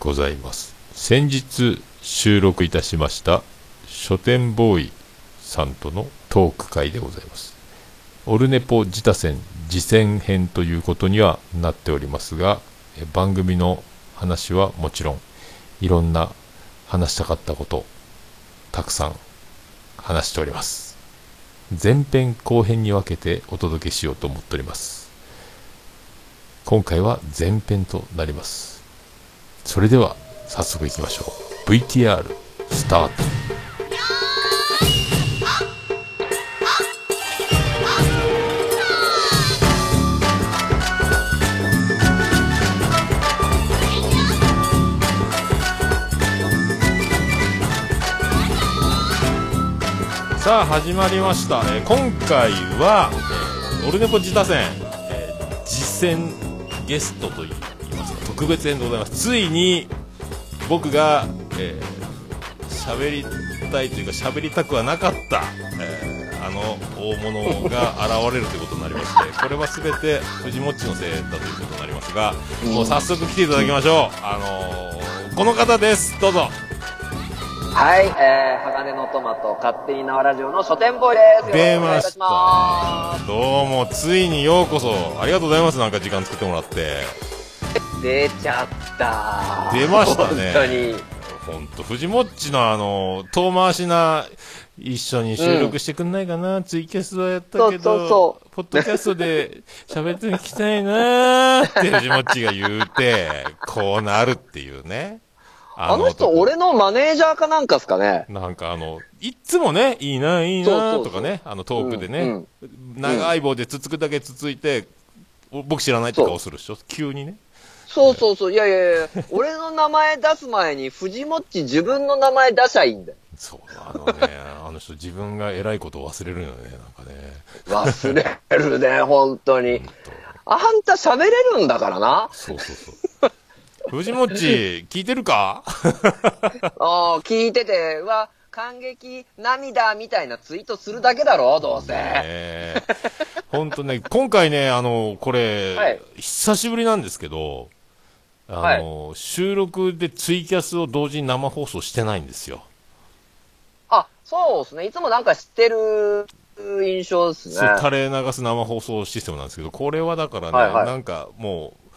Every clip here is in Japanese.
ございます。先日収録いたしました書店ボーイさんとのトーク会でございます。オルネポ自他戦次戦編ということにはなっておりますが、番組の話はもちろん、いろんな話したかったこと、たくさん話しております。前編後編に分けてお届けしようと思っております。今回は前編となります。それでは早速いきましょう。VTR スタート。さあ始まりました、えー今回は、えーオルネポ自他戦、えー実践ゲストといいますか特別編でございます。ついに僕がえー喋、りたいというか喋りたくはなかった、えーあの大物が現れるということになりまして これは全て藤もっちのせいだということになりますが、もう早速来ていただきましょう。あのーこの方です。どうぞ。はい、えー、鋼のトマト、勝手に縄ラジオの書店ボーイです。出ました。しまたどうもついにようこそ。ありがとうございます。なんか時間作ってもらって。す。出ちゃった。出ましたね。本当に。ほんと藤もっちのあの遠回しな一緒に収録してくんないかな、ツイキャスはやったけどそうそうそポッドキャストで喋ってきたいなー。って藤もっちが言うてこうなるっていうね。あの人、男俺のマネージャーかなんかっすかね。なんかあの、いっつもね、いいな、いいなとかね、あのトークでね、うん長い棒でつつくだけつついて、お僕知らないって顔するでしょ？急にね。そうそうそう。いやいやいや、俺の名前出す前に、藤もっち自分の名前出しゃいいんだよ。そう、あのね、あの人自分が偉いことを忘れるよね、なんかね。忘れるね、本当にあんた喋れるんだからな。そうそうそう。藤もっち、聞いてるか？ああ、聞いてて、うわ、感激、涙みたいなツイートするだけだろ、どうせ。ねほんとね、今回ね、あの、これ、はい久しぶりなんですけど、あの、収録でツイキャスを同時に生放送してないんですよ。あ、そうですね。いつもなんか知ってる印象ですね。そう、垂れ流す生放送システムなんですけど、これはだからね、はいはいなんかもう、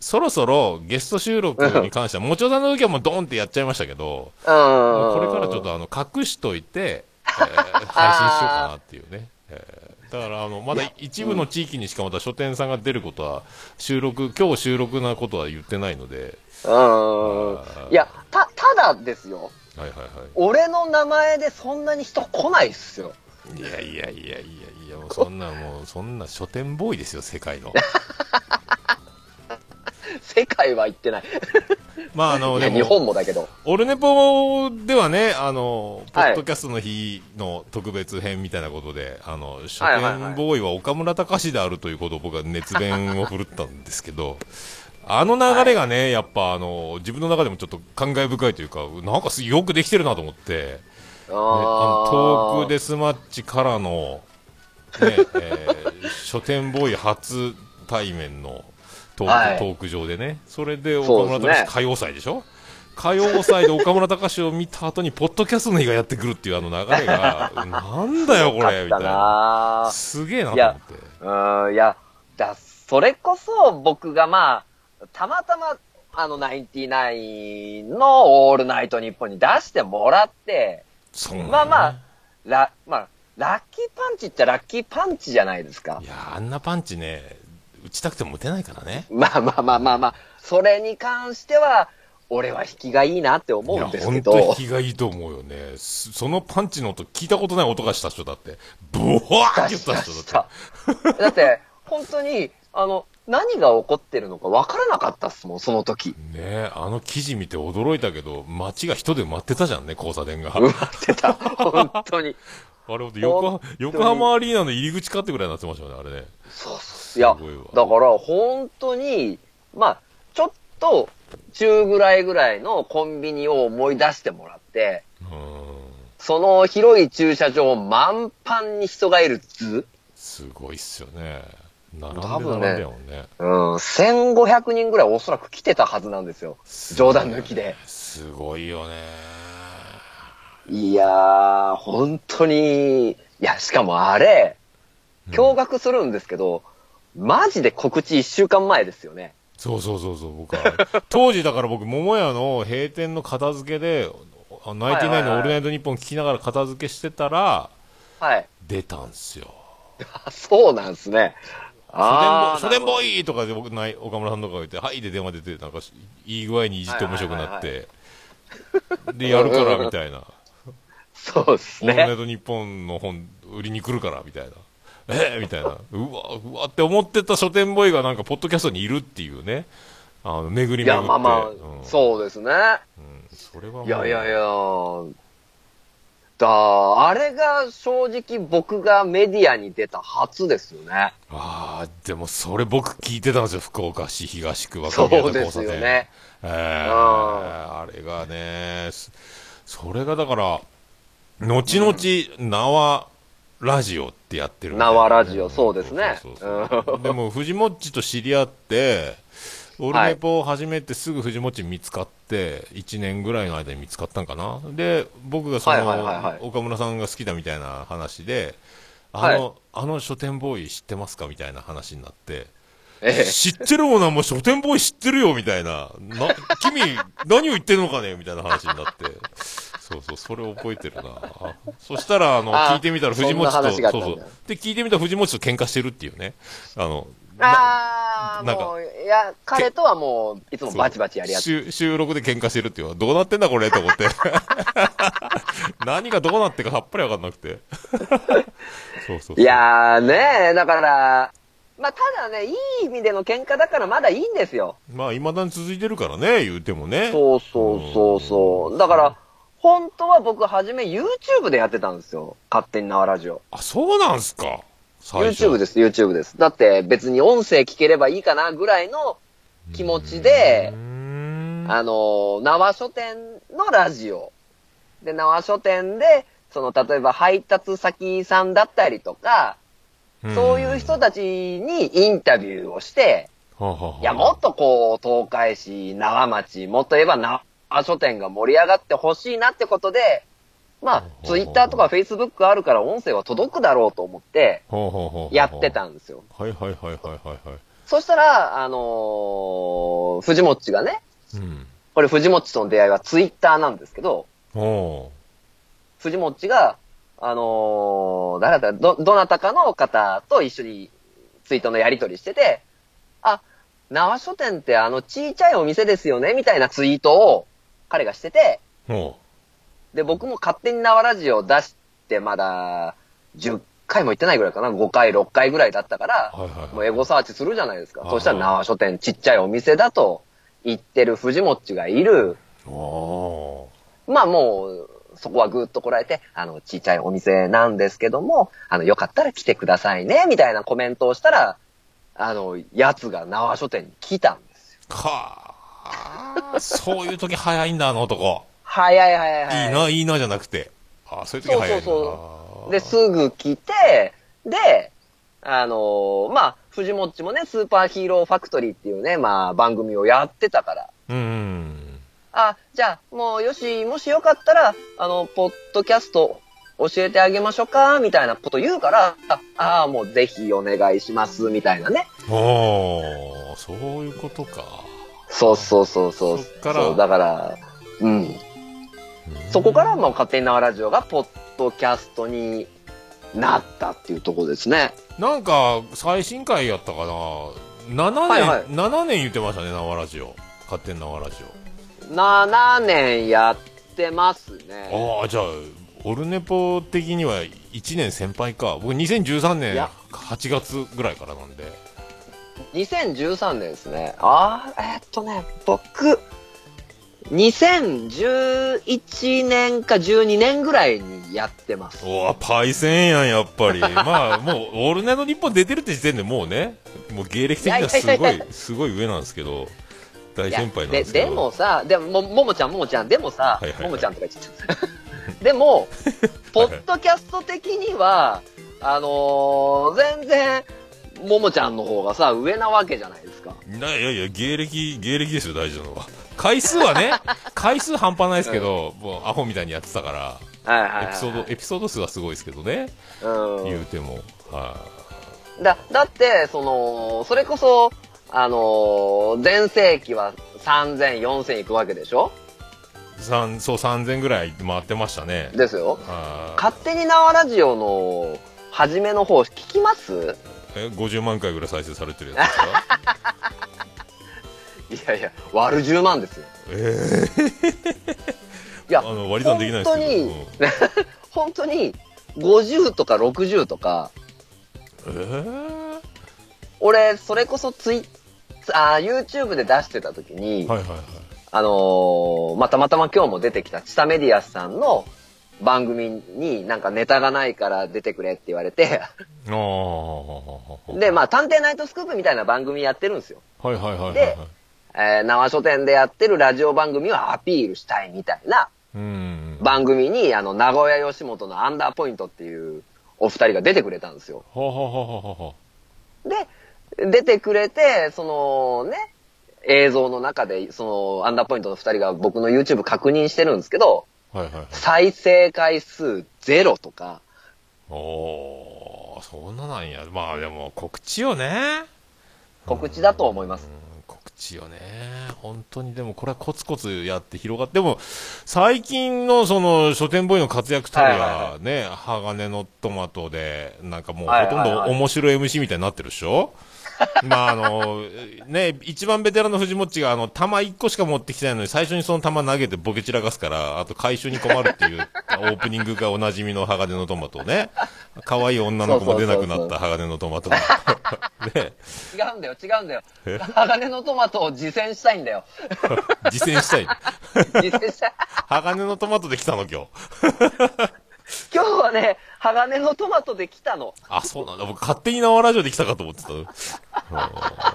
そろそろゲスト収録に関しては、もちろんの時はもうドンってやっちゃいましたけど、うん。これからちょっとあの隠しといて、えー配信しようかなっていうね。えーだからあのまだ一部の地域にしかまだ書店さんが出ることは収録今日収録なことは言ってないので、うん。いや、た、ただですよ。はいはいは俺の名前でそんなに人来ないっすよ。い。いやいやいやいやいやもうそんなもうそんな書店ボーイですよ世界の。世界は行ってない。まああの日本もだけど。オルネポではね、あの、ポはいッドキャストの日の特別編みたいなことで、あの、書はいはいはい店ボーイは岡村隆史であるということを僕は熱弁を振るったんですけど、あの流れがね、やっぱあの、自分の中でもちょっと感慨深いというか、なんかすよくできてるなと思って、ね、あのトークデスマッチからの、ね、えー書店ボーイ初対面のトーク,、はいトーク上でね、それで岡村隆史歌謡祭でしょ？歌謡祭で岡村隆史を見た後に、ポッドキャストの日がやってくるっていうあの流れが、なんだよこれ、みただいな。なすげえなと思って。うん、いや、だ、それこそ僕がまあ、たまたま、あの、ナインティナインのオールナイトニッポンに出してもらって、ねまあまあ、ラ、まあ、ラッキーパンチっちゃラッキーパンチじゃないですかい。や、あんなパンチね、打ちたくても打てないからね。まあまあまあまあまあ、それに関しては、俺は引きがいいなって思うんですけ本当引きがいいと思うよね。すそのパンチの音、聞いたことない音がした人だって。ブワーって言った人だって。だって、本当に、あの、何が起こってるのか分からなかったっすもん、その時。ねえ、あの記事見て驚いたけど、街が人で埋まってたじゃんね、交差点が。埋まってた、本当に。あれ、横横浜アリーナの入り口かってぐらいになってましたよね、あれね。そうそう。いや、だから本当に、まあ、ちょっと中ぐらいぐらいのコンビニを思い出してもらって、うん。その広い駐車場満帆に人がいる図すごいっすよね。並んで並んでやもんね。うん、1500人ぐらいおそらく来てたはずなんですよ。冗談抜きで。すごいよね。いやー、本当に、いや、しかもあれ、驚愕するんですけど、マジで告知1週間前ですよね。そうそうそうそう、僕は。当時だから僕、桃屋の閉店の片付けで、あナインティナインのオールナイトニッポン聞きながら片付けしてたら、はい。出たんすよ。あそうなんですね。あー書店ボーイとかで僕ない、岡村さんとかが言って、はいで電話出て、なんか、いい具合にいじって面白くなって、で、やるから、みたいな。そうですオールナイね。トニッポンの本売りに来るから、みたいな。えー、みたいな。うわ、うわって思ってた書店ボーイがなんか、ポッドキャストにいるっていうね。あの、巡り巡って。いや、まあまあ、うんそうですね。うんそれはもう。いやいやいや、だ、あれが正直僕がメディアに出た初ですよね。ああ、でもそれ僕聞いてたんですよ。福岡市東区そ若宮うです。よね。えーあれがね、すそれがだから、後々、縄ラジオってやってるな縄ラジオそうですね。でも、藤もっちと知り合って、オルネポを始めてすぐ藤もっち見つかって、1年ぐらいの間に見つかったんかな。で、僕がその、岡村さんが好きだみたいな話で、あの、はい。あの書店ボーイ知ってますかみたいな話になって、ええ。知ってるもんな、もう書店ボーイ知ってるよ、みたいな。な、君、何を言ってるのかねみたいな話になって。そうそう、それを覚えてるな。あそしたら、あの、あ聞いてみたら藤本と、そうそう。で、聞いてみたら藤本と喧嘩してるっていうね。あの、ああ、なんかもう、いや、彼とはもう、いつもバチバチやり合って。収収録で喧嘩してるっていうどうなってんだこれと思って。何がどうなってかさっぱりわかんなくて。そうそうそう。いやーねだから、まあ、ただね、いい意味での喧嘩だからまだいいんですよ。まあ、未だに続いてるからね、言うてもね。そうそうそうそう。だから、本当は僕初め YouTube でやってたんですよ。勝手に縄ラジオ。あ、そうなんすか？YouTube です、YouTube です。だって別に音声聞ければいいかなぐらいの気持ちであの、縄書店のラジオ。で、縄書店で、その、例えば配達先さんだったりとか、そういう人たちにインタビューをして、いや、もっとこう、東海市、縄町、もっと言えば縄書店が盛り上がってほしいなってことで、まあ、ツイッターとかフェイスブックあるから音声は届くだろうと思って、やってたんですよ。はいはいはいはいはいはい。そしたら、あのー藤もっちがね、うん。これ藤もっちとの出会いはツイッターなんですけど、お藤もっちが、あのー誰だった？ど、どなたかの方と一緒にツイートのやり取りしてて、あ、縄書店ってあのちいちゃいお店ですよねみたいなツイートを彼がしてて、で、僕も勝手に縄ラジオ出してまだ10回も行ってないぐらいかな、5回、6回ぐらいだったから。もうエゴサーチするじゃないですか。はいそしたら縄書店ちっちゃいお店だと言ってる藤もっちがいる、おまあもう、そこはぐっとこらえて、あの、ちっちゃいお店なんですけども、あの、よかったら来てくださいね、みたいなコメントをしたら、あの、やつが縄書店に来たんですよ。ーはあ。そういう時早いんだ、あの男。早い早い早い。いいな、いいなじゃなくて。あそういう時早いんだそうそうで、すぐ来て、で、あのーまあ、藤もっちもね、スーパーヒーローファクトリーっていうね、まあ、番組をやってたから、うんうん。あ、じゃあ、もう、よし、もしよかったら、あの、ポッドキャスト教えてあげましょうか、みたいなこと言うから、ああー、もうぜひお願いします、みたいなね。おー、そういうことか。そうそうそうそう。そっからそうだから、うん。そこからもう勝手に縄ラジオがポッドキャストになったっていうところですね。なんか、最新回やったかな。7年、はいはい7年言ってましたね、縄ラジオ。勝手に縄ラジ7年やってますね。オ。ああ、じゃあ、オルネポ的には1年先輩か。僕2013い年や8月ぐらいからなんで。2013年ですね。ああ、えーっとね、僕、2011年か12年ぐらいにやってます。おおパイセンやん、やっぱり。まあ、もう、オールナイト日本出てるって時点でもうね、もう芸歴的にはすごい いやいやいや、すごい上なんですけど、大先輩なんでですけど。でもさ、でも、もももちゃん、ももちゃん、でもさ、はいはいはいももちゃんとか言っちゃった。でも、ポッドキャスト的には、あのー全然、ももちゃんの方がさ、上なわけじゃないですか。いやいやいや、芸歴、芸歴ですよ、大事なのは。回数はね、回数半端ないですけど、もうアホみたいにやってたから、はいはいはい、エピソード、エピソード数はすごいですけどね、うん。言うても。はだ、だって、その、それこそ、あのー前世紀は3000、4000いくわけでしょ？い。三そう、3000ぐらい回ってましたね。ですよ。は勝手に縄ラジオの初めの方聞きます？いえ、50万回ぐらい再生されてるやつですか？いやいや、割る10万ですよ。えいや、あの割り算できないですけど本当に、本当に、50とか60とか、えー、俺、それこそツイあー YouTube で出してた時に、はいはいはい。あのーまあ、たまたま今日も出てきたチタメディアスさんの番組になんかネタがないから出てくれって言われて。で、まあ、探偵ナイトスクープみたいな番組やってるんですよ。はいはいはいはい、はいで。えー、縄書店でやってるラジオ番組はアピールしたいみたいなうん。番組に、あの、名古屋吉本のアンダーポイントっていうお二人が出てくれたんですよ。はははははで、出てくれて、そのね、映像の中で、その、アンダーポイントの二人が僕の YouTube 確認してるんですけど、はいはいはい。再生回数ゼロとか、おー、そんななんや。まあでも告知よね。告知だと思います。うん告知よね。本当にでもこれはコツコツやって広がって、でも最近のその書店ボーイの活躍たるはいはいや、ね、鋼のトマトで、なんかもうはいほとんはいはいど面白い MC みたいになってるでしょ？まああの、ね、一番ベテランの藤もっちがあの、玉1個しか持ってきてないのに最初にその玉投げてボケ散らかすから、あと回収に困るっていうオープニングがおなじみの鋼のトマトね。可愛い女の子も出なくなった鋼のトマト。ね。違うんだよ、違うんだよ。鋼のトマトを実践したいんだよ。実践したい？実践したい。鋼のトマトで来たの今日。今日はね、鋼のトマトで来たの。あ、そうなんだ。僕、勝手に縄ラジオで来たかと思ってた。うん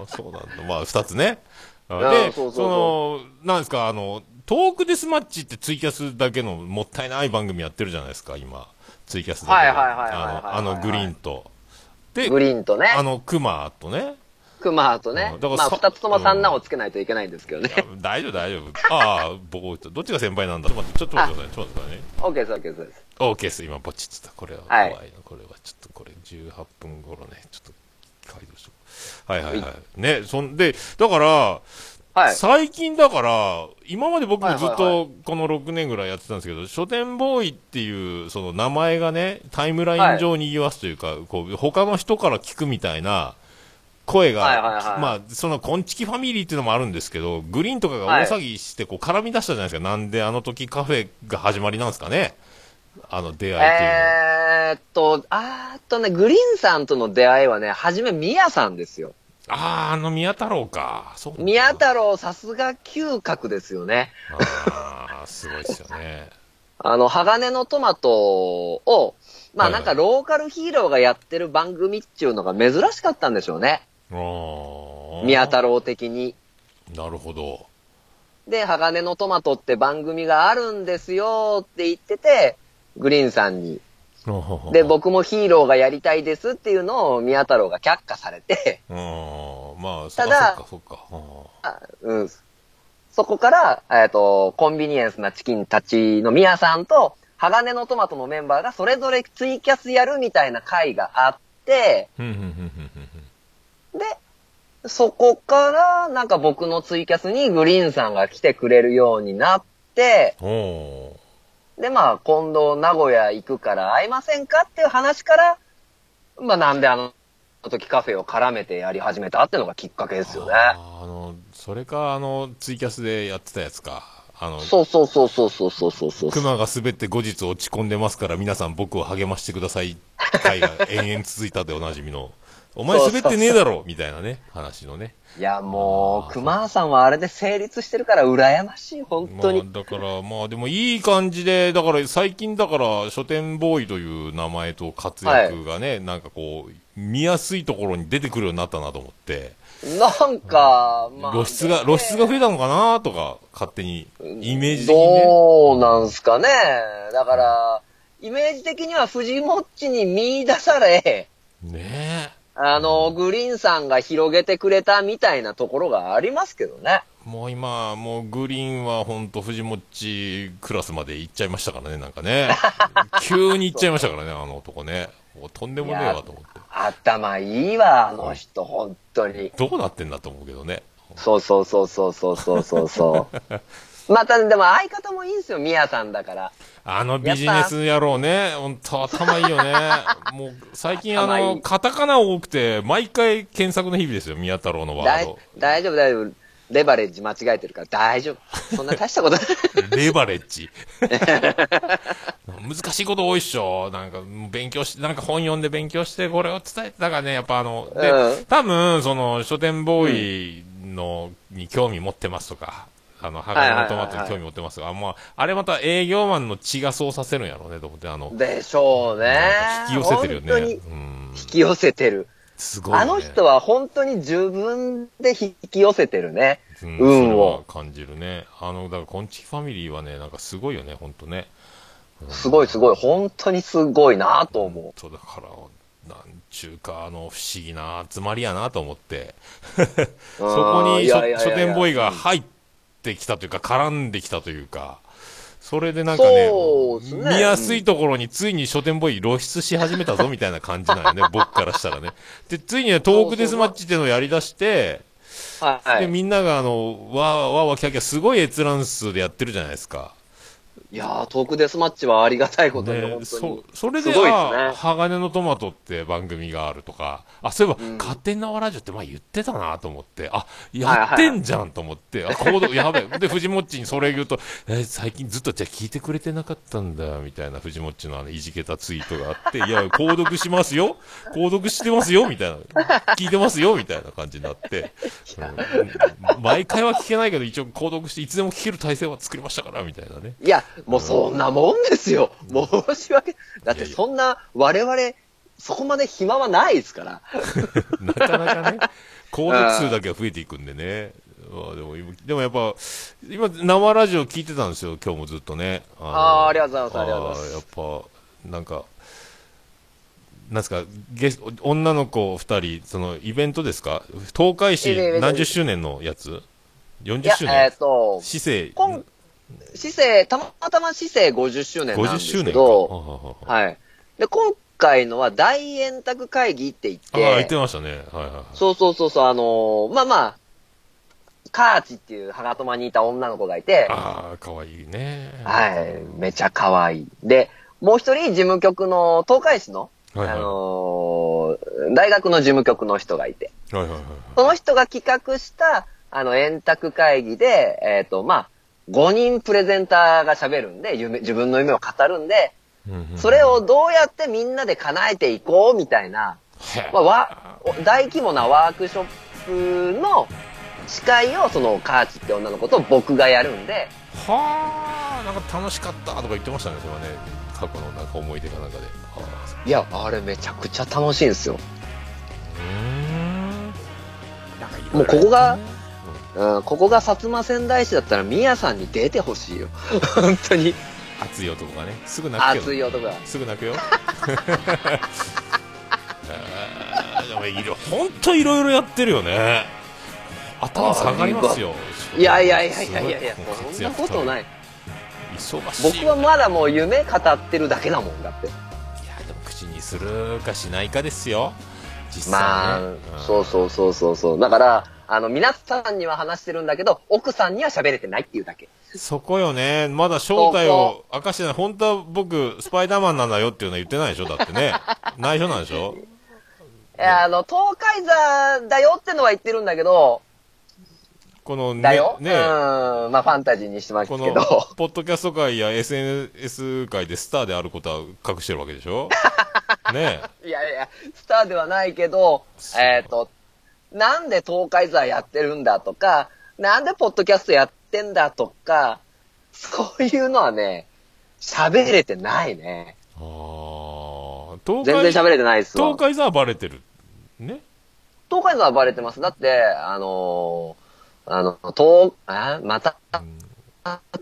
そうなんだ。まあ、二つね。で、その、なんですか、あの、トークデスマッチってツイキャスだけのもったいない番組やってるじゃないですか、今。ツイキャスだけではいはいはいはいはいあの、あのグリーンと。で、グリーンとね、あの、クマとね。クマとねうんだ。からまあ、さ二つとも三男をつけないといけないんですけどね。大丈夫、大丈夫。ああ、僕、どっちが先輩なんだちょっと待って、ちょっと待ってください。ちょっと待ってくださいね。オッケーです、オッケーです。オーケーです。今、ポチッた。これははい怖いな。これはちょっと、これ18分頃ね、ちょっと、解読しとこう。はいはいはい。ね、そんで、だから、はい。最近だから、今まで僕もずっはいはいはとこの6年ぐらいやってたんですけど、書店ボーイっていう、その名前がね、タイムライン上に言わすというか、こう、他の人から聞くみたいな、声が、はいはいはいまあ、その、コンチキファミリーっていうのもあるんですけど、グリーンとかが大騒ぎして、こう、絡み出したじゃないですか。なんであの時カフェが始まりなんですかね。あの出会いっていうのは。えーっと、あーっとね、グリーンさんとの出会いはね、はじめ宮さんですよ。ああ、あの宮太郎か。そう宮太郎さすが嗅覚ですよね。ああ、すごいですよね。あの、鋼のトマトを、まあはいはないんかローカルヒーローがやってる番組っていうのが珍しかったんでしょうね。ああ。宮太郎的に。なるほど。で、鋼のトマトって番組があるんですよって言ってて、グリーンさんに。で、僕もヒーローがやりたいですっていうのを宮太郎が却下されて、うん、まあ、ただそっか、そっか。あうん、そこから、えっ、と、コンビニエンスなチキンたちの宮さんと、鋼のトマトのメンバーがそれぞれツイキャスやるみたいな会があって、で、そこから、なんか僕のツイキャスにグリーンさんが来てくれるようになって、で、まあ、今度名古屋行くから会いませんかっていう話から、まあ、なんであの時カフェを絡めてやり始めたっていうのがきっかけですよね。あの、それか、あの、ツイキャスでやってたやつか。あの、そうそうそうそうそうそうそうそう。熊が滑って後日落ち込んでますから皆さん僕を励ましてください会が延々続いたでおなじみの。お前滑ってねえだろみたいなね、話のね。いや、もう、熊さんはあれで成立してるから羨ましい、本当に。まあ、だから、まあでもいい感じで、だから最近だから書店ボーイという名前と活躍がね、なんかこう、見やすいところに出てくるようになったなと思って、なんか、まあ。露出が、露出が増えたのかなとか、勝手に、イメージ的にね。どうなんすかね。だから、イメージ的には藤もっちに見出され、ねあの、グリーンさんが広げてくれたみたいなところがありますけどね。もう今、もうグリーンは本当、藤もちクラスまで行っちゃいましたからね、なんかね。急に行っちゃいましたからね、あの男ね。もうとんでもねえわと思って。頭いいわ、あの人、本当に。どうなってんだと思うけどね。そうそうそうそうそうそうそうそう。また、でも相方もいいんですよ、ミヤさんだから。あのビジネス野郎ね、本当頭いいよね。もう最近あの、カタカナ多くて、毎回検索の日々ですよ、宮太郎のワー大ド。大丈夫、大丈夫。レバレッジ間違えてるから大丈夫。そんな大したことない。レバレッジ。難しいこと多いっしょ。なんか、勉強し、なんか本読んで勉強して、これを伝えてたからね、やっぱあの、で、うん多分、その、書店ボーイの、に興味持ってますとか、あの、鋼のトマトに興味持ってますとか、まあ、あれまた営業マンの血がそうさせるんやろうね、と思って、あの、でしょうね。引き寄せてるよね。引き寄せてる。すごい、ね。あの人は本当に自分で引き寄せてるね。うん、運を。感じるね。あの、だから、コンチキファミリーはね、なんかすごいよね、ほんとね。すごいすごい。本当にすごいなと思そうだから、なんちゅうか、あの、不思議な集まりやなと思って。う。そこに書店ボーイが入ってきたというか、絡んできたというか、それでなんかねね見やすいところについに書店ボーイ露出し始めたぞみたいな感じなんよね、僕からしたらね。で、ついにね、トークデスマッチっていうのをやり出して、で、はい。みんながあの、わーわーわーキャーキャーすごい閲覧数でやってるじゃないですか。いやー、トークデスマッチはありがたいことに、ね本当そに。それで、すごいっすね。あ、鋼のトマトって番組があるとか、あ、そういえば、うん。勝手に縄ラジオって前言ってたなと思って、あ、やってんじゃんと思って、あ、コード、やべえ。で、藤もっちにそれ言うと、え、最近ずっとじゃあ聞いてくれてなかったんだ、みたいな。藤もっちのあの、いじけたツイートがあって、いや、購読しますよ。購読してますよみたいな。聞いてますよみたいな感じになって、うん。毎回は聞けないけど、一応購読して、いつでも聞ける体制は作りましたから、みたいなね。いや、もうそんなもんですよ。申し訳。だってそんな、我々、そこまで暇はないですから。なかなかね、購読数だけは増えていくんでね。ま あでも、今でもやっぱ、今、生ラジオ聞いてたんですよ、今日もずっとね。あのあーありがとうございますありがとうございますやっぱ、なんか、なんですか、ゲス女の子二人、その、イベントですか？東海市何十周年のやつ？い ?40 や、周えっ、年と、市政今、市政、たまたま市政50周年なんで50す周年か。けど、はははい。で、今回のは大円卓会議って言ああ、言ってって、ましたね。はいはいはい。そうそうそうそう、あのーまあまあ、カーチっていうハガトマにいた女の子がいて、ああ、かわいいね。はい、めちゃ可愛い。で、もう一人事務局の東海市の、はいはいあのー大学の事務局の人がいて、はいはいはい。その人が企画した、あの、円卓会議で、えっ、と、まあ、5人プレゼンターが喋るんで、夢、自分の夢を語るんで、それをどうやってみんなで叶えていこうみたいな、まあ、わ大規模なワークショップの司会をそのカーチって女の子と僕がやるんで、はあ、なんか楽しかったとか言ってましたね、それはね。過去のなんか思い出かなんかで。はいや、あれめちゃくちゃ楽しいんですよ。あ、うーん。なんかいろいろもうここがうん、ここが薩摩仙台市だったら、みやさんに出てほしいよ。本当に。うん熱い男がね、すぐ泣くけど。熱い男が。すぐ泣くよ。いろ、ほんといろいろやってるよね。頭下がりますよ。いやいやいやいやいやいやそんなことない。忙しい。僕はまだもう夢語ってるだけだもんだって。いや、でも口にするかしないかですよ。実際ね。まあ、そうそうそうそうそう。だから、あの、皆さんには話してるんだけど、奥さんには喋れてないっていうだけ。そこよね。まだ正体を明かしてない。本当は僕、スパイダーマンなんだよっていうのは言ってないでしょ？だってね。内緒なんでしょ？いや、あの、東海座だよってのは言ってるんだけど、このね、だよ？ね、うん。まあ、ファンタジーにしてますこのけど。、ポッドキャスト界や SNS 界でスターであることは隠してるわけでしょ？ねいやいや、スターではないけど、えっ、と、なんで東海座やってるんだとか、なんでポッドキャストやってんだとか、そういうのはね、喋れてないね。あー東全然喋れてないですわ東。海座はバレてる。ね東海座はバレてます。だって、あのーあの、東、あまた、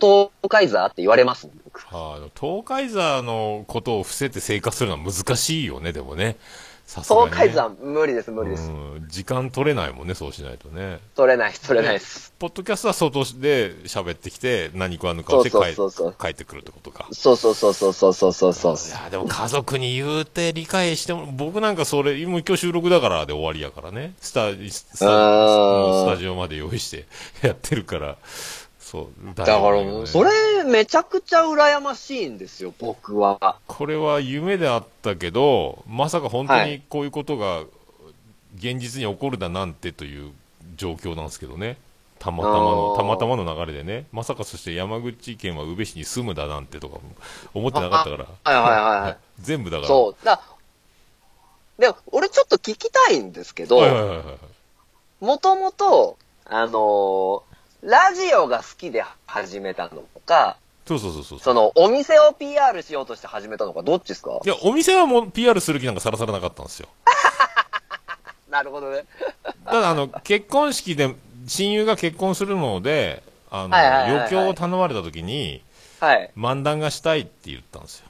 東海座って言われますもん、僕。あの東海座のことを伏せて生活するのは難しいよね、でもね。さすがに、ね。東海山無理です、無理です。うん、時間取れないもんね、そうしないとね。取れない、取れないです。ポッドキャストは外で喋ってきて、何食わぬ顔して帰そうそうそうそう帰ってくるってことか。そうそうそうそうそうそうそうそう。いや、でも家族に言うて理解しても、僕なんかそれ、今今日収録だからで終わりやからね。スタ、スタ、スタジオまで用意してやってるから、そう。だだからもう、それ、めちゃくちゃ羨ましいんですよ、僕は。これは夢であったけど、まさか本当にはいこういうことが現実に起こるだなんてという状況なんですけどね。たまたまの、たまたまの流れでね。まさかそして山口県は宇部市に住むだなんてとかも思ってなかったから。はいはいはいはい。全部だから。そう。だで、俺ちょっと聞きたいんですけど。もともと、あのーラジオが好きで始めたのか、そうそうそうそう。その、お店を PR しようとして始めたのか、どっちですか？いや、お店はもう PR する気なんかさらさらなかったんですよ。なるほどね。ただ、あの、結婚式で、親友が結婚するので、あの、はいはいはいはい余興を頼まれた時に、はい。漫談がしたいって言ったんですよ。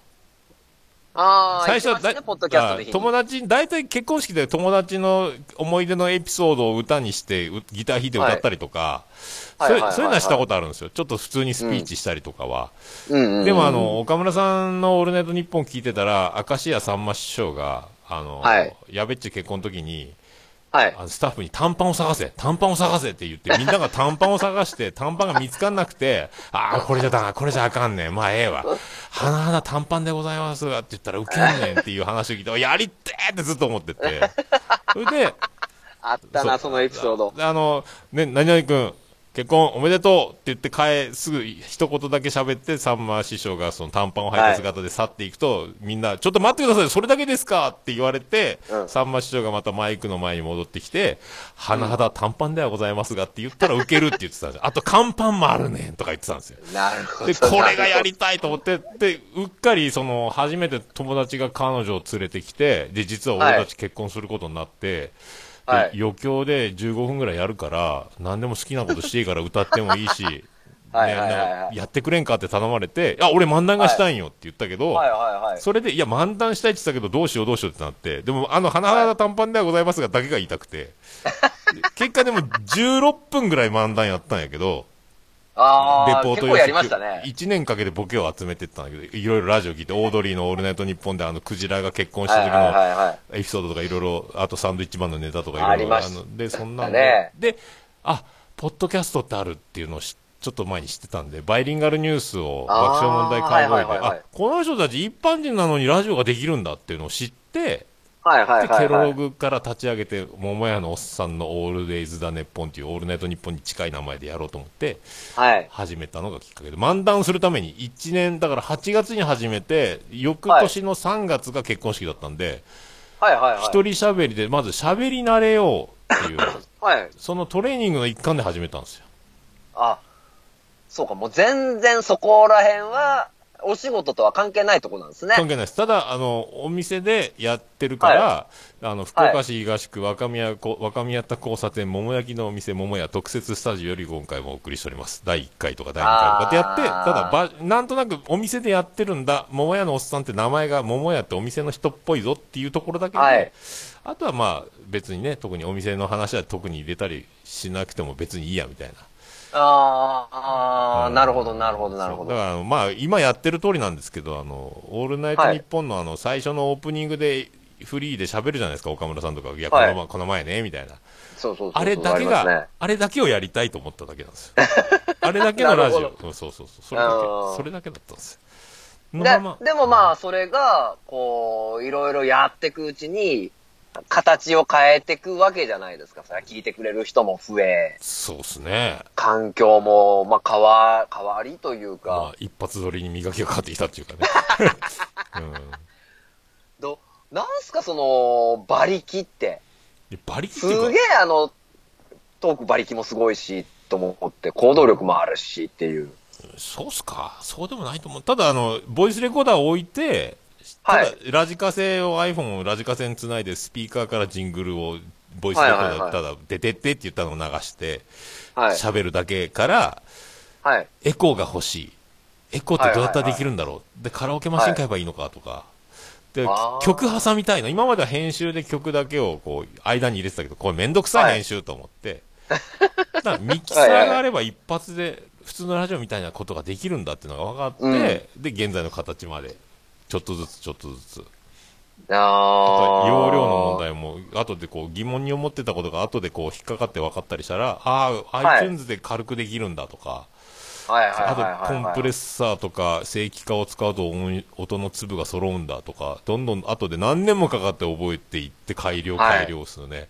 ああ、最初はだね、ポッドキャスト友達、大体結婚式で友達の思い出のエピソードを歌にして、うギター弾いて歌ったりとか、はいそういうのはしたことあるんですよ。ちょっと普通にスピーチしたりとかは。でもあの、岡村さんのオールナイトニッポン聞いてたら、明石家さんま師匠が、あの、はいやべっち結婚の時に、はいあ。のスタッフに短パンを探せ短パンを探せって言って、みんなが短パンを探して、短パンが見つかんなくて、ああ、これじゃだな、これじゃあかんねん。まあええわ。はなはな短パンでございますって言ったらウケんねんっていう話を聞いて、やりってーってずっと思ってて。それで、あったな、そのエピソード。あの、ね、何々君、結婚おめでとうって言って帰、すぐ一言だけ喋って、さんま師匠がその短パンを履いた姿で去っていくと、みんな、ちょっと待ってください、それだけですか？って言われて、うんさんま師匠がまたマイクの前に戻ってきて、甚だ短パンではございますがって言ったらウケるって言ってたんですよ。あと、乾パンもあるねんとか言ってたんですよ。なるほど。で、これがやりたいと思って、で、うっかり、その、初めて友達が彼女を連れてきて、で、実は俺たち結婚することになって、はいで余興で15分ぐらいやるから、何でも好きなことしていいから歌ってもいいし、やってくれんかって頼まれて、あ、俺漫談がしたいんよって言ったけど、はいはいはい。それで、いや、漫談したいって言ったけど、どうしようどうしようってなって、でも、あの、花々短パンではございますが、だけが言いたくて、結果でも16分ぐらい漫談やったんやけど、レポート結構やりましたね。1年かけてボケを集めてったんだけど、いろいろラジオ聞いて、オードリーのオールナイトニッポンであの、クジラが結婚した時の。エピソードとかいろいろ、あとサンドイッチマンのネタとかいろいろ。ありで、そんなんねで、で、あ、ポッドキャストってあるっていうのをしちょっと前に知ってたんで、バイリンガルニュースを爆笑問題カーボーイで、はいはいはいはいあ、この人たち一般人なのにラジオができるんだっていうのを知って、はいはいで、ケロロはいはい。グから立ち上げて、桃屋のおっさんのオールデイズ・ザ・ネッポンっていうオールナイトニッポンに近い名前でやろうと思って、はい。始めたのがきっかけで、漫談するために1年、だから8月に始めて、翌年の3月が結婚式だったんで、はいはいはい。一人喋りで、まず喋り慣れようっていう、はい。そのトレーニングの一環で始めたんですよ。あ、そうか、もう全然そこら辺は、お仕事とは関係ないとこなんですね。関係ないです。ただ、あの、お店でやってるから、あの、福岡市東区若宮こ、若宮田交差点桃焼きのお店桃屋特設スタジオより今回もお送りしております。第1回とか第2回とかってやって、ただば、なんとなくお店でやってるんだ、桃屋のおっさんって名前が桃屋ってお店の人っぽいぞっていうところだけで、はいあとはまあ、別にね、特にお店の話は特に入れたりしなくても別にいいやみたいな。あーあー、うんなるほど、なるほど、なるほど。だからまあ、今やってる通りなんですけど、あの、オールナイトニッポンのあの、最初のオープニングで、フリーで喋るじゃないですか、岡村さんとか。いや、こはいの前、この前ね、みたいな。そうそうそうそう。あれだけが、ねあれだけをやりたいと思っただけなんですよ。あれだけのラジオ。そうそうそう。それだけ、それだけだったんですよ。ででもまあ、それが、こう、いろいろやっていくうちに、形を変えていくわけじゃないですか。それは聞いてくれる人も増え、そうっすね。環境も、まあ、変わ、変わりというまかあ、、一発撮りに磨きがかかってきたっていうかね。うんど、なんすかその、馬力って。で馬力すげえあの、トーク馬力もすごいし、と思って、行動力もあるしっていう。そうっすか。そうでもないと思う。ただ、あの、ボイスレコーダーを置いて、はい。ラジカセを iPhone をラジカセにつないで、スピーカーからジングルを、ボイスレコーダーただ、出てってって言ったのを流して、はい。喋、るだけから、はい。エコーが欲しい。エコーってどうやったらできるんだろう。で、カラオケマシン買えばいいのかとか、で曲挟みたいの。今までは編集で曲だけをこう間に入れてたけどこれめんどくさい編集と思って、だからミキサーがあれば一発で普通のラジオみたいなことができるんだっていうのが分かって、うん。で現在の形までちょっとずつちょっとずつ。あー。容量の問題も後でこう疑問に思ってたことが後でこう引っかかって分かったりしたらああ、はい。iTunes で軽くできるんだとか、はいはいはいはい、あとコンプレッサーとか正規化を使うと音音の粒が揃うんだとかどんどん後で何年もかかって覚えていって改良はい。改良するね、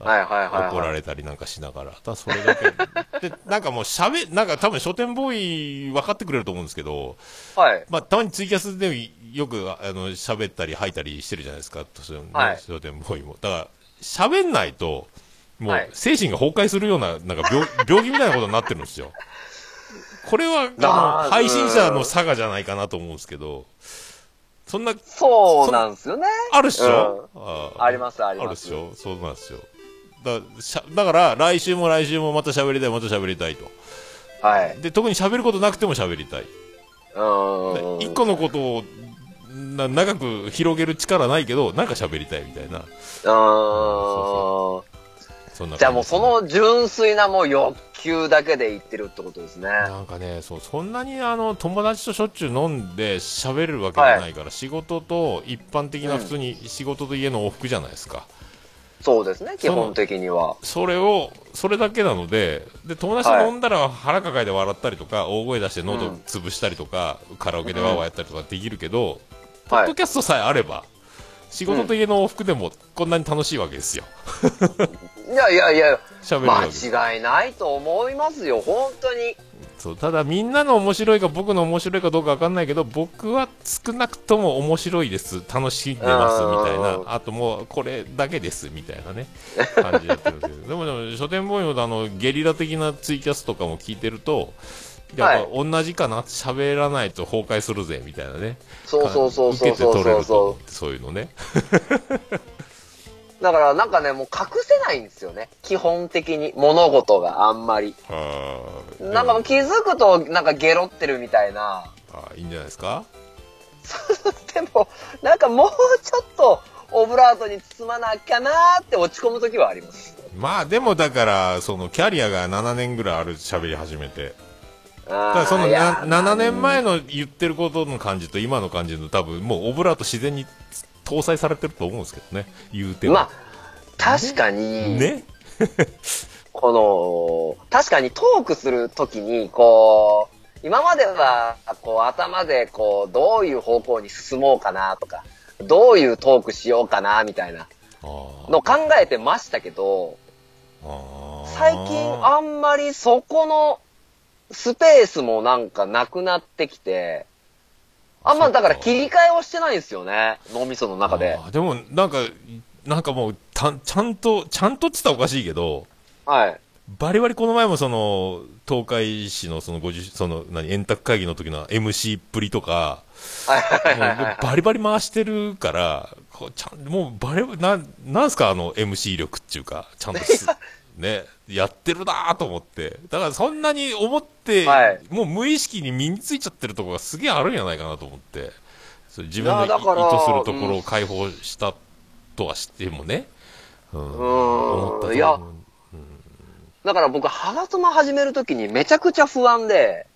はいはいはいはい。怒られたりなんかしながら。ただそれだけ。でなんかもうしゃべなんか多分書店ボーイ分かってくれると思うんですけどはい。まあ、たまにツイキャスでよくあの喋ったり吐いたりしてるじゃないですか、そのねはい書店ボーイも。だから、喋んないと、もはい。う精神が崩壊するような、なんか病 病気みたいなことになってるんですよ。これは、あなの、配信者の差がじゃないかなと思うんですけど、そんな、そうなんですよね。あるっしょ、あありますありあるっますしょ？そうなんですよ。だしゃだから、来週も来週もまた喋りたい、また喋りたいと。はい。で、特に喋ることなくても喋りたい。うーん。一個のことをな長く広げる力ないけどなんか喋りたいみたいなうーん。じゃあもうその純粋なもう欲求だけで言ってるってことですね。なんかねそうそんなにあの友達としょっちゅう飲んで喋れるわけじゃないから、仕事と一般的な普通に仕事と家の往復じゃないですか、そうですね、基本的には。それをそれだけなのでで友達と飲んだら腹抱えて笑ったりとか、大声出して喉うん潰したりとか、カラオケでワーワーやったりとかできるけど、ポはいッド。キャストさえあれば仕事と家の往復でもこんなに楽しいわけですよいやいやいや、間違いないと思いますよ、本当に。そう。ただみんなの面白いか僕の面白いかどうか分かんないけど僕は少なくとも面白いです。楽しんでますみたいな。うんあともうこれだけですみたいなね。感じでやってるんですけど。でもでも書店ボーイのあのゲリラ的なツイキャスとかも聞いてるとやっぱ同じかな？喋らないと崩壊するぜみたいなね。そうそうそうそう受けてそう取れるとそうそ思ってそういうのね。う。だからなんかね、もう隠せないんですよね。基本的に。物事があんまり。なんかもう気づくとなんかゲロってるみたいな。あーいいんじゃないですか？でも、なんかもうちょっとオブラートに包まなきゃなーって落ち込む時はあります。まあでもだからそのキャリアが7年ぐらいある喋り始めてだだからそのな7年前の言ってることの感じと今の感じの多分もうオブラート自然に搭載されてると思うんですけどね。言うても。まあ、確かに、ね。この、確かにトークするときに、こう、今までは、こう、頭で、こう、どういう方向に進もうかなとか、どういうトークしようかな、みたいなの考えてましたけど、最近あんまりそこのスペースもなんかなくなってきて、あんまだから切り替えをしてないんですよね、脳みその中ででもなんかなんかもうたちゃんとちゃんとって言ったらおかしいけどはい。バリバリこの前もその東海市のその50その何円卓会議の時の MC っぷりとかはいはいもうはいはい。バリバリ回してるから、こうちゃんもうバリな、なんすか、あの MC 力っていうか、ちゃんとすね、やってるなと思って。だからそんなに思って、はいもう無意識に身についちゃってるところがすげえあるんじゃないかなと思って。そう自分の意図するところを解放したとはしてもね。うん。思ったといやだから僕、ハガトマ始めるときにめちゃくちゃ不安で、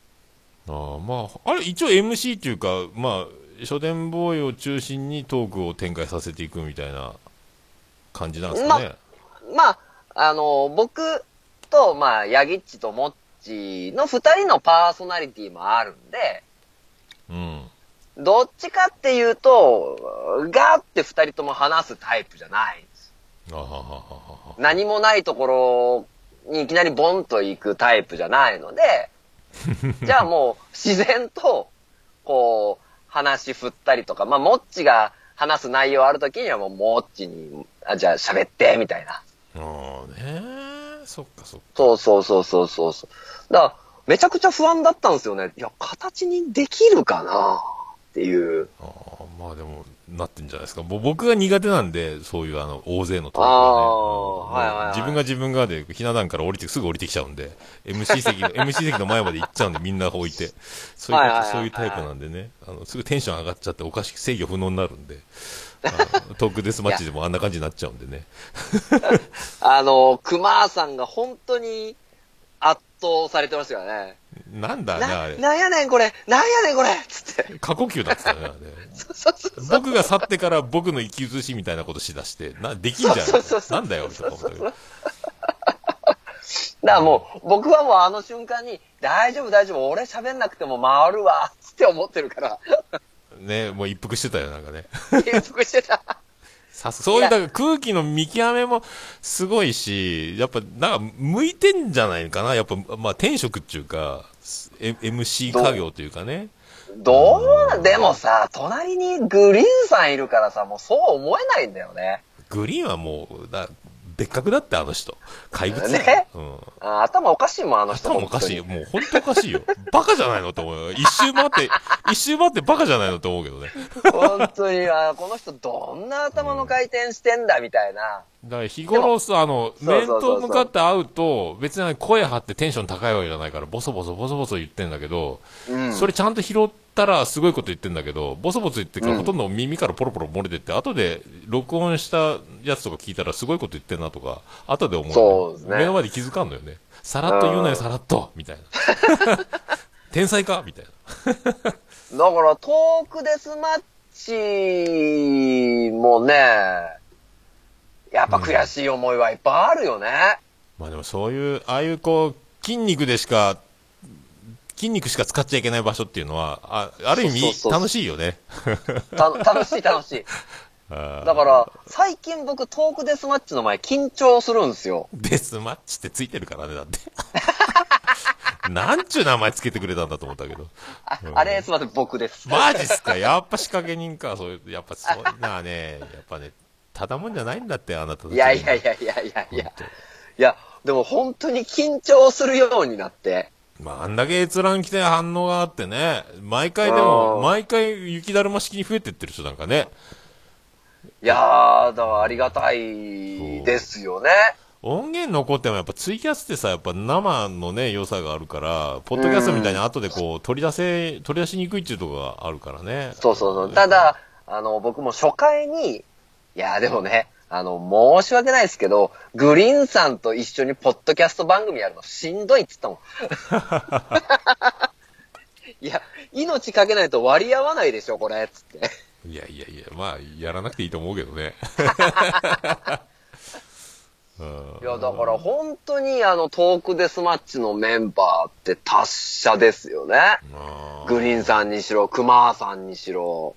あーまあ、あれ、一応 MC っていうか、まあ、書店ボーイを中心にトークを展開させていくみたいな感じなんですかね。まあ、あの、僕と、まあ、ヤギッチとモッチの二人のパーソナリティもあるんで、うん。どっちかっていうと、ガーって二人とも話すタイプじゃないんです。何もないところにいきなりボンと行くタイプじゃないので、じゃあもう自然と、こう、話振ったりとか、まあ、モッチが話す内容あるときにはもう、モッチに、あ、じゃあ喋って、みたいな。ああねそっかそっか。そうそうそうそうそうそう。だから、めちゃくちゃ不安だったんですよね。いや、形にできるかなっていう。あーまあでも、なってんじゃないですか。ぼ僕が苦手なんで、そういうあの、大勢のトークね。ーうん。はいはいはい。自分が自分がで、ひな壇から降りて、すぐ降りてきちゃうんで、MC 席の、MC 席の前まで行っちゃうんで、みんな置いて。そういうはいはいはいはい。そういうタイプなんでね、あの、すぐテンション上がっちゃって、おかしく制御不能になるんで、トークデスマッチでもあんな感じになっちゃうんでね。あの、熊さんが本当に圧倒されてましたからね。なんだね、あな、れ。なんやねんこれなんやねんこれつって。過呼吸だってたね、あれ。そうそうそう。僕が去ってから僕の生き写しみたいなことしだして、な、できんじゃん。そうそうそうそうなんだよ、とか思ったけど。だからもう、僕はもうあの瞬間に、大丈夫大丈夫、俺喋んなくても回るわ、つって思ってるから、ね、もう一服してたよ、なんかね。継続してた。さすそういう、だから空気の見極めもすごいし、やっぱ、なんか、向いてんじゃないかな。やっぱ、まあ、転職っていうか、え MC 家業というかね。どう？な、でもさ、隣にグリーンさんいるからさ、もうそう思えないんだよね。グリーンはもう、だ別格だって、あの人。怪物。ねうん。あ頭おかしいもん、あの人。頭おかしい。本もう本当おかしいよ。バカじゃないのって思うよ。一周回って、一周回ってバカじゃないのって思うけどね。本当に、あこの人どんな頭の回転してんだ、みたいな。だから日頃さ、あの、面と向かって会うと、別に声張ってテンション高いわけじゃないから、ボソボソボソボソ言ってんだけど、うん。それちゃんと拾ったらすごいこと言ってんだけど、ボソボソ言ってから、うんほとんど耳からポロポロ漏れてって、後で録音したやつとか聞いたらすごいこと言ってんなとか、後で思う、そうですね目の前で気づかんのよね。さらっと言うなよ、さらっとみたいな。天才かみたいな。だから、トークデスマッチもね、やっぱ悔しい思いはいっぱいあるよね。まあでもそういう、ああいうこう、筋肉でしか、筋肉しか使っちゃいけない場所っていうのは、あある意味楽しいよね。た楽しい楽しい。だから、最近僕トークデスマッチの前緊張するんですよ。デスマッチってついてるからね、だって。なんちゅう名前つけてくれたんだと思ったけど。ああれ、すいません、僕です。マジっすか？やっぱ仕掛け人か？そういう、やっぱそんなね、やっぱね、ただもんじゃないんだって、あなたたちいやいやいやいやいやいや。いや、でも本当に緊張するようになって。まあ、あんだけ閲覧来て反応があってね、毎回でも、うん毎回雪だるま式に増えてってる人なんかね、いやー、だからありがたいですよね。音源残ってもやっぱツイキャスってさ、やっぱ生のね、良さがあるから、ポッドキャストみたいに後でこう、取り出せ、取り出しにくいっていうところがあるからね。そうそうそう。ただ、あの、僕も初回に、いや、でもね、あの、申し訳ないですけど、グリーンさんと一緒にポッドキャスト番組やるのしんどいっつったもん。いや、命かけないと割り合わないでしょ、これ、つって。いやいやいや、まあ、やらなくていいと思うけどね。う ん いや、だから本当にあの、トークデスマッチのメンバーって達者ですよね。グリーンさんにしろ、熊さんにしろ。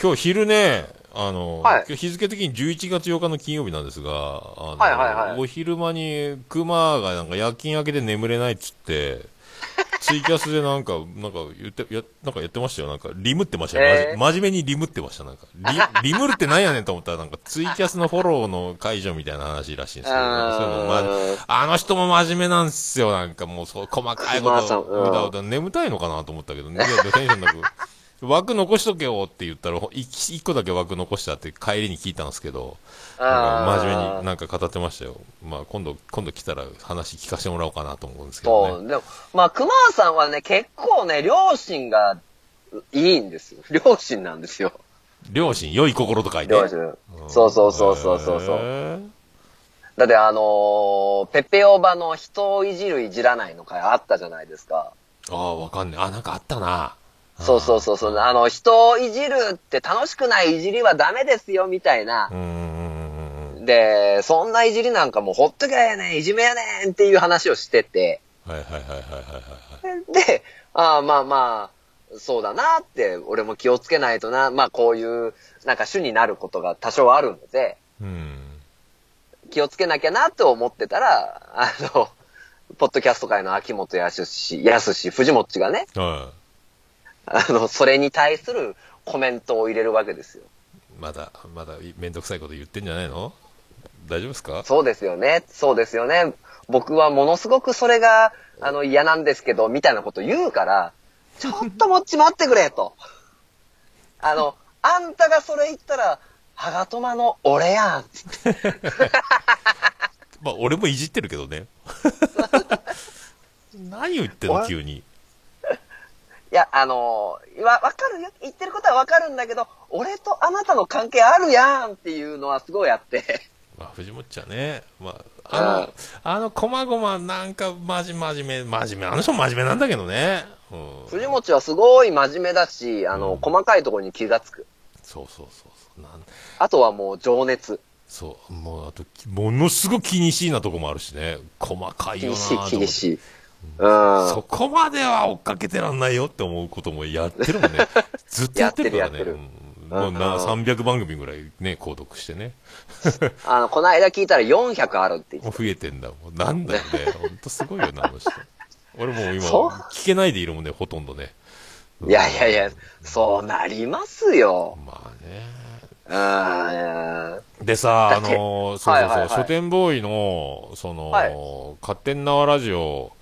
今日昼ね、あの、はい今日日付的に11月8日の金曜日なんですが、あのはいはいはいお昼間に熊がなんか夜勤明けで眠れないっつって、ツイキャスでなんか、なんか言って、や、なんかやってましたよ。なんか、リムってましたよ。えー真面目にリムってました。なんか、リ、リムルってなんやねんと思ったら、なんか、ツイキャスのフォローの解除みたいな話らしいんですけど、そういうのまあの人も真面目なんですよ。なんかもう、そう、細かいこと、うだうだ、眠たいのかなと思ったけど、ね、いやテンションなく、枠残しとけよって言ったら、一一個だけ枠残したって帰りに聞いたんですけど、真面目になんか語ってましたよ。まあ今度、今度来たら話聞かせてもらおうかなと思うんですけどね。そう。でも、まあ、熊さんはね、結構ね、両親がいいんですよ。両親なんですよ。両親、良い心と書いて？両親。そうそうそうそうそうそう。だってあのーペペオバの人をいじるいじらないの回あったじゃないですか。ああ、わかんない。あ、なんかあったな。そうそうそうそう。あの、人をいじるって楽しくないいじりはダメですよ、みたいなで、そんないじりなんかもうほっときゃええねん、いじめやねんっていう話をしてて。うん。はいはいはいはいはいはい。で、ああ、まあまあ、そうだなって、俺も気をつけないとな、まあこういう、なんか主になることが多少あるので、うん。気をつけなきゃなって思ってたら、あの、ポッドキャスト界の秋元康、康、藤本がね、はあの、それに対するコメントを入れるわけですよ。い。まだ、まだめんどくさいこと言ってんじゃないの？大丈夫ですか？そうですよね。そうですよね。僕はものすごくそれが、あの、嫌なんですけど、みたいなこと言うから、ちょっともっち待ってくれと。あの、あんたがそれ言ったら、ハガトマの俺やん。まあ、俺もいじってるけどね。何を言ってんの、急に。いや、あのー、わ、わかるよ。言ってることはわかるんだけど、俺とあなたの関係あるやんっていうのはすごいあって。まあ、藤本ちゃんね。まあ、あの、あの、こまごま、なんか、まじ、真面目、真面目。あの人真面目なんだけどね。うん。藤本はすごい真面目だし、あの、うん細かいところに気がつく。そうそうそうそう。なんあとはもう情熱。そう。もう、あと、ものすごく気にしいなとこもあるしね。細かいよな気にしい、気にい。しい。うん。そこまでは追っかけてらんないよって思うこともやってるもんね。ずっとやってるからね。もうな、うん300番組ぐらいね、購読してね。あの、この間聞いたら400あるって言ってもう増えてんだもん。なんだよね。ほんとすごいよな、あの人。俺もう？今、聞けないでいるもんね、ほとんどね。た。いやいやいや、そうなりますよ。まあね。うん。でさ、あのーそうそうそう、書店ボーイの、その、はい勝手に縄ラジオ、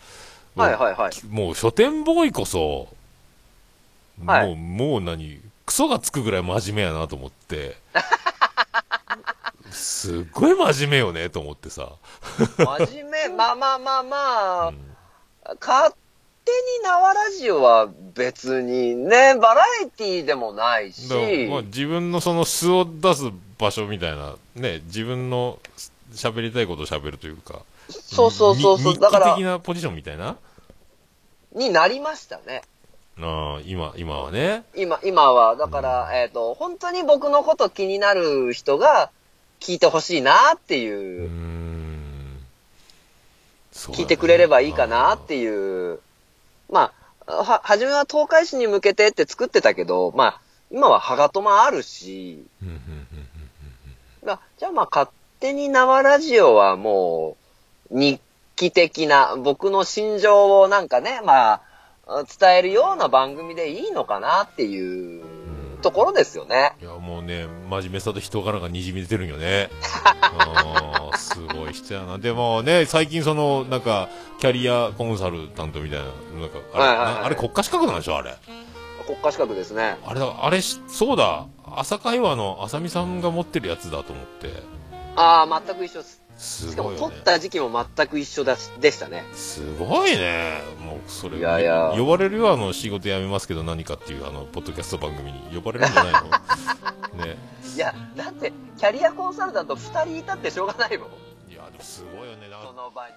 はいはいはい。もう書店ボーイこそ、はい。もう、もう何、クソがつくぐらい真面目やなと思って、すっごい真面目よね、と思ってさ。真面目、まあまあまあまあ、うん。勝手に縄ラジオは別にね、バラエティでもないし。まあ、自分のその素を出す場所みたいな、ね、自分の喋りたいことを喋るというか、そうそうそうそう、にだから的、なポジションみたいな、になりましたね。ああ今、今はね。今、今は、だから、えっ、と、本当に僕のこと気になる人が聞いてほしいなってう。ーいう、ん。そうだね。聞いてくれればいいかなっていう、まあ、は、初めは東海市に向けてって作ってたけど、まあ、今はハガトマあるし、うんうんうん。まあじゃあまあ勝手に縄ラジオはもう、日記的な、僕の心情をなんかね、まあ、伝えるような番組でいいのかなっていうところですよね。いや、もうね、真面目さと人柄がにじみ出てるんよね。すごい人やな。でもね、最近その、なんか、キャリアコンサルタントみたいな、なんか、あれ、はいはいはいなあれ国家資格なんでしょあれ？国家資格ですね。あれだ、あれし、そうだ、朝会話の浅見さんが持ってるやつだと思って。ああ、全く一緒です。すしかも。取った時期も全く一緒だしでしたね。すごいね。もう、それ、いやいや呼ばれるよ、あの、仕事辞めますけど何かっていう、あの、ポッドキャスト番組に呼ばれるんじゃないの？ね。いや、だって、キャリアコンサルタント2人いたってしょうがないもん。いや、でもすごいよね。その場に。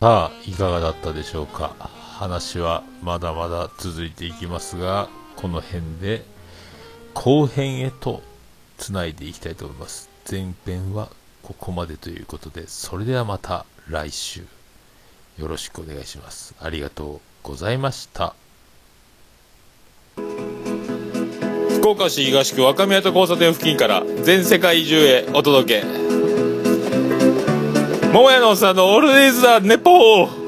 さあ、いかがだったでしょうか？話はまだまだ続いていきますが、この辺で後編へとつないでいきたいと思います。前編はここまでということで、それではまた来週よろしくお願いします。ありがとうございました。福岡市東区若宮と交差点付近から全世界中へお届け。桃屋のおっさんのオールディーズ・ザ・ネポー